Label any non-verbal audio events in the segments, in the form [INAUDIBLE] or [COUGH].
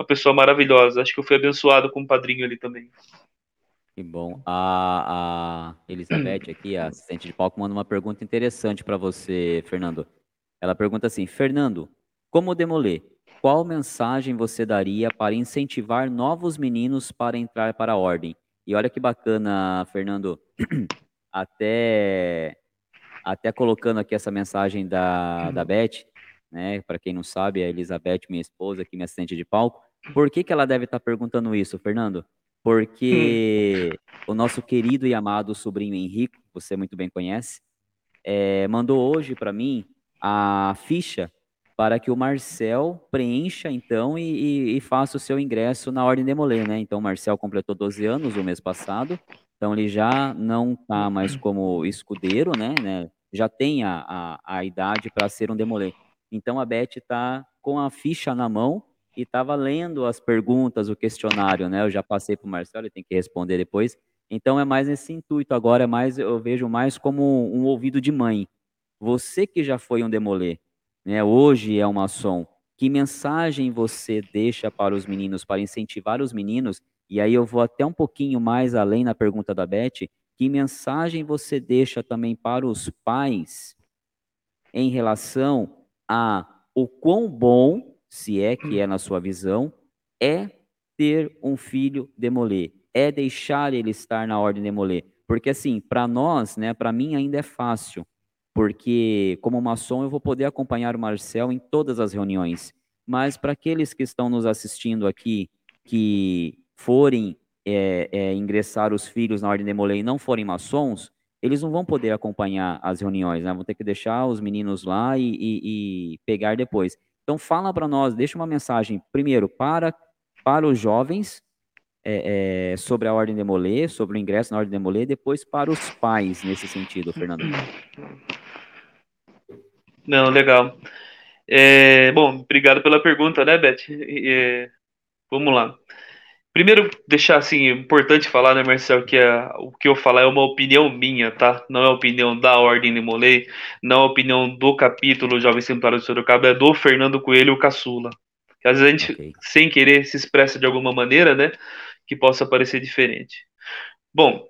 uma pessoa maravilhosa. Acho que eu fui abençoado com um padrinho ali também. Que bom. A, a Elizabeth aqui, a assistente de palco, manda uma pergunta interessante para você, Fernando. Ela pergunta assim: Fernando, como demoler? Qual mensagem você daria para incentivar novos meninos para entrar para a ordem? E olha que bacana, Fernando, [CLEARS THROAT] até até colocando aqui essa mensagem da, da Beth, né? Para quem não sabe, a Elizabeth, minha esposa, aqui, minha assistente de palco. Por que, que ela deve estar tá perguntando isso, Fernando? porque o nosso querido e amado sobrinho Henrique, você muito bem conhece, é, mandou hoje para mim a ficha para que o Marcel preencha então e, e, e, faça o seu ingresso na Ordem de Molay, né? Então o Marcel completou 12 anos o mês passado, então ele já não está mais como escudeiro, né? né? Já tem a, a, a idade para ser um demolê. Então a Beth está com a ficha na mão e estava lendo as perguntas, o questionário, né? Eu já passei para o Marcelo, ele tem que responder depois. Então é mais esse intuito agora, é mais eu vejo mais como um ouvido de mãe. Você que já foi um demolê, né? Hoje é uma som. Que mensagem você deixa para os meninos, para incentivar os meninos? E aí eu vou até um pouquinho mais além na pergunta da Beth. Que mensagem você deixa também para os pais em relação a o quão bom se é que é na sua visão, é ter um filho demolê, é deixar ele estar na ordem demolê. Porque assim, para nós, né, para mim ainda é fácil, porque como maçom eu vou poder acompanhar o Marcel em todas as reuniões. Mas para aqueles que estão nos assistindo aqui, que forem é, é, ingressar os filhos na ordem demolê e não forem maçons, eles não vão poder acompanhar as reuniões, né? Vão ter que deixar os meninos lá e, e, e pegar depois. Então fala para nós, deixa uma mensagem primeiro para para os jovens é, é, sobre a ordem de Molê, sobre o ingresso na ordem de Molê, depois para os pais nesse sentido, Fernando. Não, legal. É, bom, obrigado pela pergunta, né, Beth? Vamos lá. Primeiro, deixar assim, importante falar, né, Marcel, que é, o que eu falar é uma opinião minha, tá? Não é a opinião da Ordem de Molay, não é a opinião do capítulo Jovem Templário de Sorocaba, é do Fernando Coelho Caçula. Que às vezes a gente, okay. sem querer, se expressa de alguma maneira, né, que possa parecer diferente. Bom,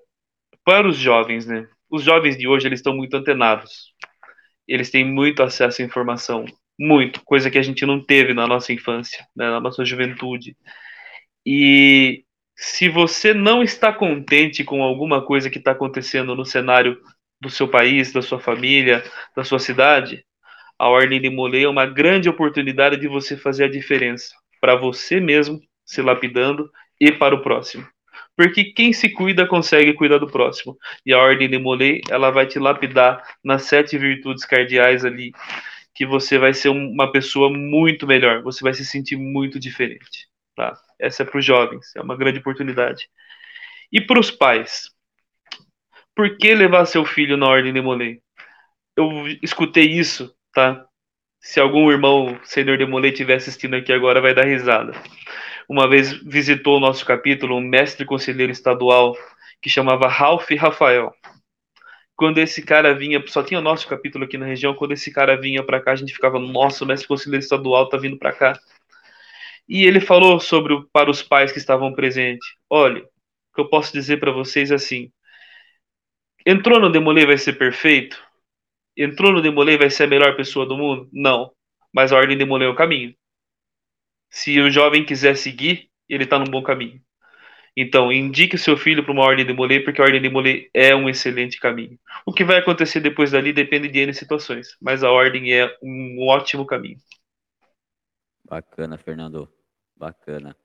para os jovens, né, os jovens de hoje, eles estão muito antenados. Eles têm muito acesso à informação, muito, coisa que a gente não teve na nossa infância, né, na nossa juventude. E se você não está contente com alguma coisa que está acontecendo no cenário do seu país, da sua família, da sua cidade, a Ordem de Molay é uma grande oportunidade de você fazer a diferença para você mesmo, se lapidando, e para o próximo. Porque quem se cuida consegue cuidar do próximo. E a Ordem de Molay, ela vai te lapidar nas sete virtudes cardeais ali, que você vai ser uma pessoa muito melhor, você vai se sentir muito diferente. Tá? Essa é para os jovens, é uma grande oportunidade. E para os pais? Por que levar seu filho na ordem de Molay? Eu escutei isso, tá? Se algum irmão senhor de Molay estiver assistindo aqui agora, vai dar risada. Uma vez visitou o nosso capítulo um mestre conselheiro estadual que chamava Ralph Rafael. Quando esse cara vinha, só tinha nosso capítulo aqui na região, quando esse cara vinha para cá, a gente ficava, nossa, o mestre conselheiro estadual tá vindo para cá. E ele falou sobre para os pais que estavam presentes. Olha, o que eu posso dizer para vocês é assim: entrou no Demolê vai ser perfeito? Entrou no Demolê vai ser a melhor pessoa do mundo? Não. Mas a ordem Demolê é o caminho. Se o jovem quiser seguir, ele está num bom caminho. Então, indique o seu filho para uma ordem de porque a ordem de é um excelente caminho. O que vai acontecer depois dali depende de N situações, mas a ordem é um ótimo caminho. Bacana, Fernando. Bacana.